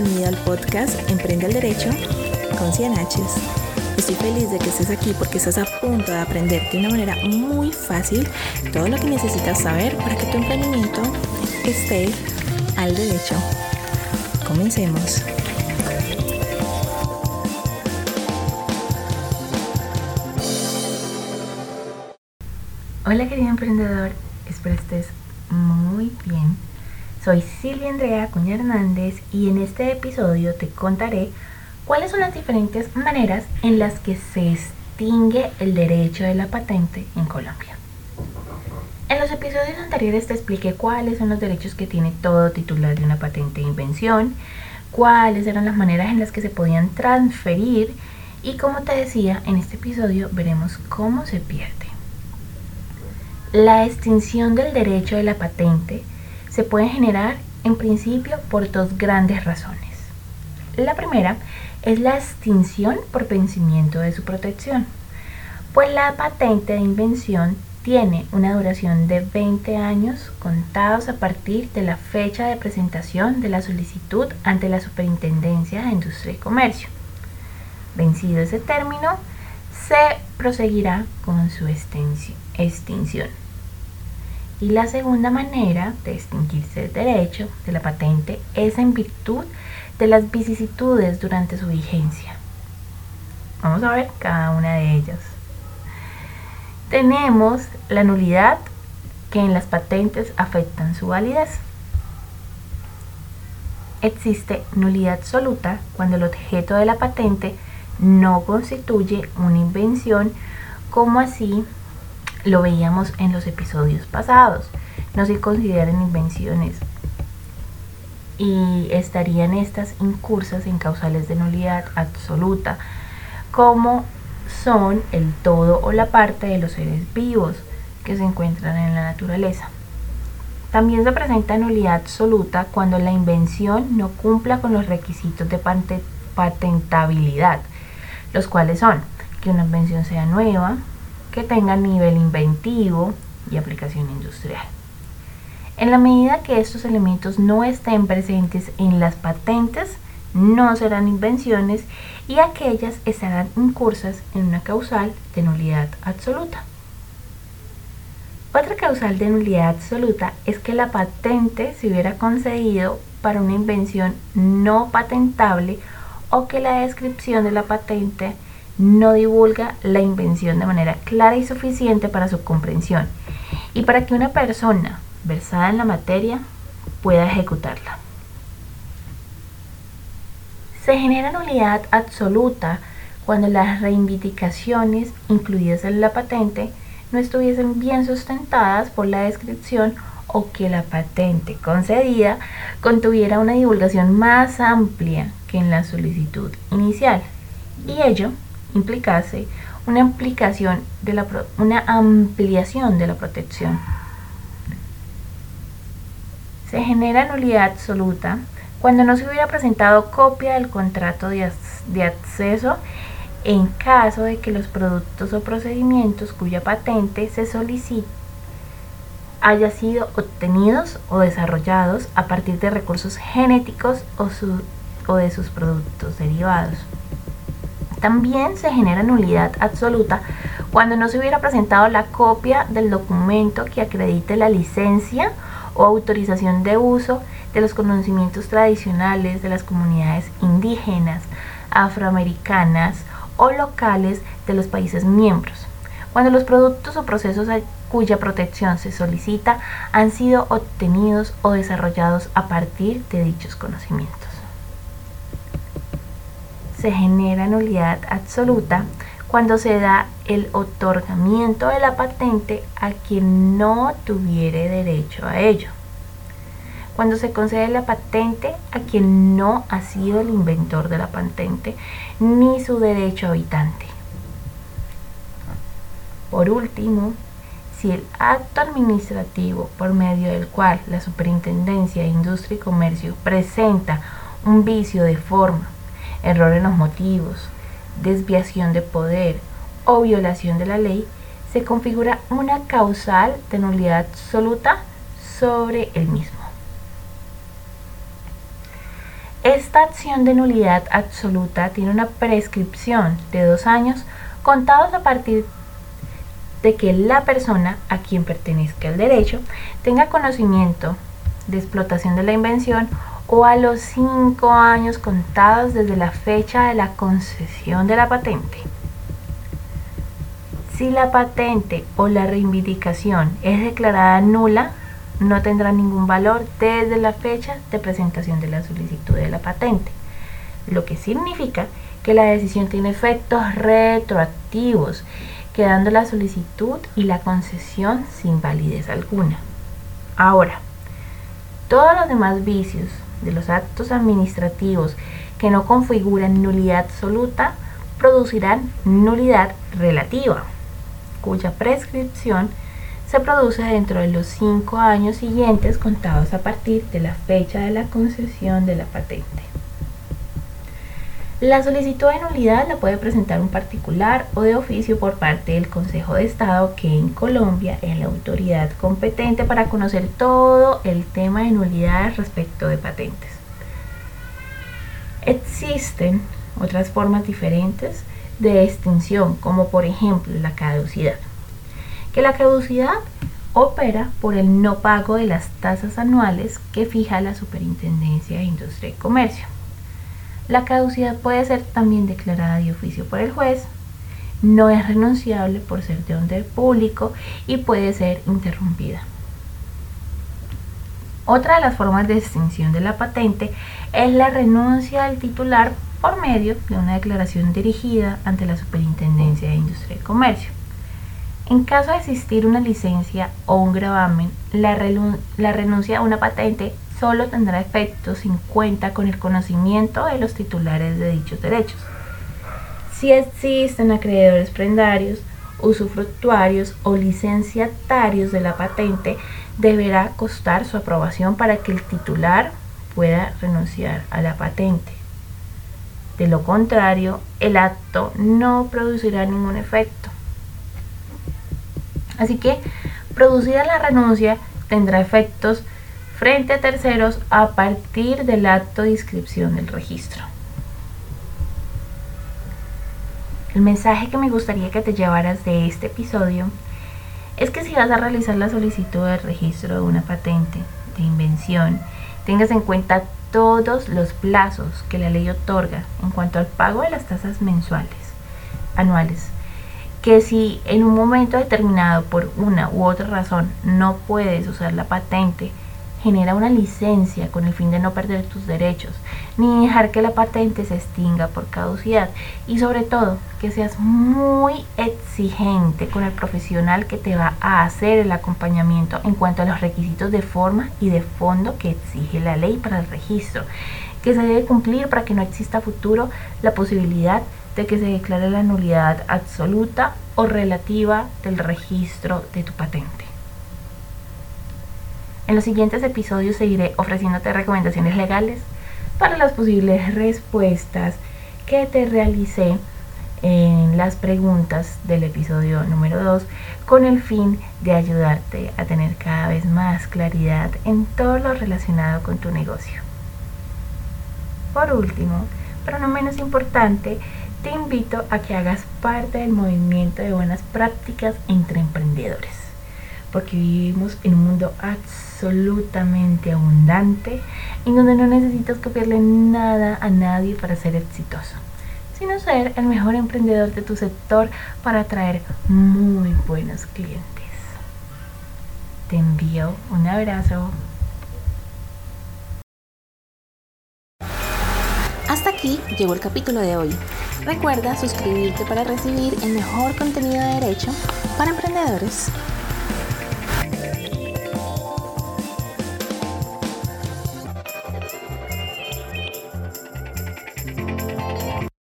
bienvenida al podcast Emprende al Derecho con Cianaches. Estoy feliz de que estés aquí porque estás a punto de aprender de una manera muy fácil todo lo que necesitas saber para que tu emprendimiento esté al derecho. Comencemos. Hola querido emprendedor, espero estés muy bien. Soy Silvia Andrea Cuña Hernández y en este episodio te contaré cuáles son las diferentes maneras en las que se extingue el derecho de la patente en Colombia. En los episodios anteriores te expliqué cuáles son los derechos que tiene todo titular de una patente de invención, cuáles eran las maneras en las que se podían transferir y como te decía, en este episodio veremos cómo se pierde. La extinción del derecho de la patente se puede generar en principio por dos grandes razones. La primera es la extinción por vencimiento de su protección, pues la patente de invención tiene una duración de 20 años contados a partir de la fecha de presentación de la solicitud ante la Superintendencia de Industria y Comercio. Vencido ese término, se proseguirá con su extinción. Y la segunda manera de extinguirse el derecho de la patente es en virtud de las vicisitudes durante su vigencia. Vamos a ver cada una de ellas. Tenemos la nulidad que en las patentes afectan su validez. Existe nulidad absoluta cuando el objeto de la patente no constituye una invención como así lo veíamos en los episodios pasados. No se consideran invenciones y estarían estas incursas en causales de nulidad absoluta, como son el todo o la parte de los seres vivos que se encuentran en la naturaleza. También se presenta nulidad absoluta cuando la invención no cumpla con los requisitos de patentabilidad, los cuales son que una invención sea nueva, que tengan nivel inventivo y aplicación industrial. En la medida que estos elementos no estén presentes en las patentes, no serán invenciones y aquellas estarán incursas en una causal de nulidad absoluta. Otra causal de nulidad absoluta es que la patente se hubiera concedido para una invención no patentable o que la descripción de la patente no divulga la invención de manera clara y suficiente para su comprensión y para que una persona versada en la materia pueda ejecutarla. Se genera nulidad absoluta cuando las reivindicaciones incluidas en la patente no estuviesen bien sustentadas por la descripción o que la patente concedida contuviera una divulgación más amplia que en la solicitud inicial y ello implicase una, implicación de la, una ampliación de la protección. Se genera nulidad absoluta cuando no se hubiera presentado copia del contrato de, de acceso en caso de que los productos o procedimientos cuya patente se solicite haya sido obtenidos o desarrollados a partir de recursos genéticos o, o de sus productos derivados. También se genera nulidad absoluta cuando no se hubiera presentado la copia del documento que acredite la licencia o autorización de uso de los conocimientos tradicionales de las comunidades indígenas, afroamericanas o locales de los países miembros. Cuando los productos o procesos cuya protección se solicita han sido obtenidos o desarrollados a partir de dichos conocimientos se genera nulidad absoluta cuando se da el otorgamiento de la patente a quien no tuviere derecho a ello. Cuando se concede la patente a quien no ha sido el inventor de la patente ni su derecho habitante. Por último, si el acto administrativo por medio del cual la Superintendencia de Industria y Comercio presenta un vicio de forma error en los motivos, desviación de poder o violación de la ley, se configura una causal de nulidad absoluta sobre el mismo. Esta acción de nulidad absoluta tiene una prescripción de dos años contados a partir de que la persona a quien pertenezca el derecho tenga conocimiento de explotación de la invención o a los cinco años contados desde la fecha de la concesión de la patente. Si la patente o la reivindicación es declarada nula, no tendrá ningún valor desde la fecha de presentación de la solicitud de la patente, lo que significa que la decisión tiene efectos retroactivos, quedando la solicitud y la concesión sin validez alguna. Ahora, todos los demás vicios de los actos administrativos que no configuran nulidad absoluta producirán nulidad relativa, cuya prescripción se produce dentro de los cinco años siguientes contados a partir de la fecha de la concesión de la patente. La solicitud de nulidad la puede presentar un particular o de oficio por parte del Consejo de Estado, que en Colombia es la autoridad competente para conocer todo el tema de nulidad respecto de patentes. Existen otras formas diferentes de extinción, como por ejemplo la caducidad. Que la caducidad opera por el no pago de las tasas anuales que fija la Superintendencia de Industria y Comercio. La caducidad puede ser también declarada de oficio por el juez, no es renunciable por ser de orden público y puede ser interrumpida. Otra de las formas de extinción de la patente es la renuncia del titular por medio de una declaración dirigida ante la Superintendencia de Industria y Comercio. En caso de existir una licencia o un gravamen, la, la renuncia a una patente solo tendrá efecto sin cuenta con el conocimiento de los titulares de dichos derechos. Si existen acreedores prendarios, usufructuarios o licenciatarios de la patente, deberá costar su aprobación para que el titular pueda renunciar a la patente. De lo contrario, el acto no producirá ningún efecto. Así que, producida la renuncia, tendrá efectos frente a terceros a partir del acto de inscripción del registro. El mensaje que me gustaría que te llevaras de este episodio es que si vas a realizar la solicitud de registro de una patente de invención, tengas en cuenta todos los plazos que la ley otorga en cuanto al pago de las tasas mensuales, anuales, que si en un momento determinado por una u otra razón no puedes usar la patente, genera una licencia con el fin de no perder tus derechos, ni dejar que la patente se extinga por caducidad y sobre todo que seas muy exigente con el profesional que te va a hacer el acompañamiento en cuanto a los requisitos de forma y de fondo que exige la ley para el registro, que se debe cumplir para que no exista futuro la posibilidad de que se declare la nulidad absoluta o relativa del registro de tu patente. En los siguientes episodios seguiré ofreciéndote recomendaciones legales para las posibles respuestas que te realicé en las preguntas del episodio número 2 con el fin de ayudarte a tener cada vez más claridad en todo lo relacionado con tu negocio. Por último, pero no menos importante, te invito a que hagas parte del movimiento de buenas prácticas entre emprendedores, porque vivimos en un mundo absolutamente abundante en donde no necesitas copiarle nada a nadie para ser exitoso, sino ser el mejor emprendedor de tu sector para atraer muy buenos clientes. Te envío un abrazo. Hasta aquí llegó el capítulo de hoy. Recuerda suscribirte para recibir el mejor contenido de derecho para emprendedores.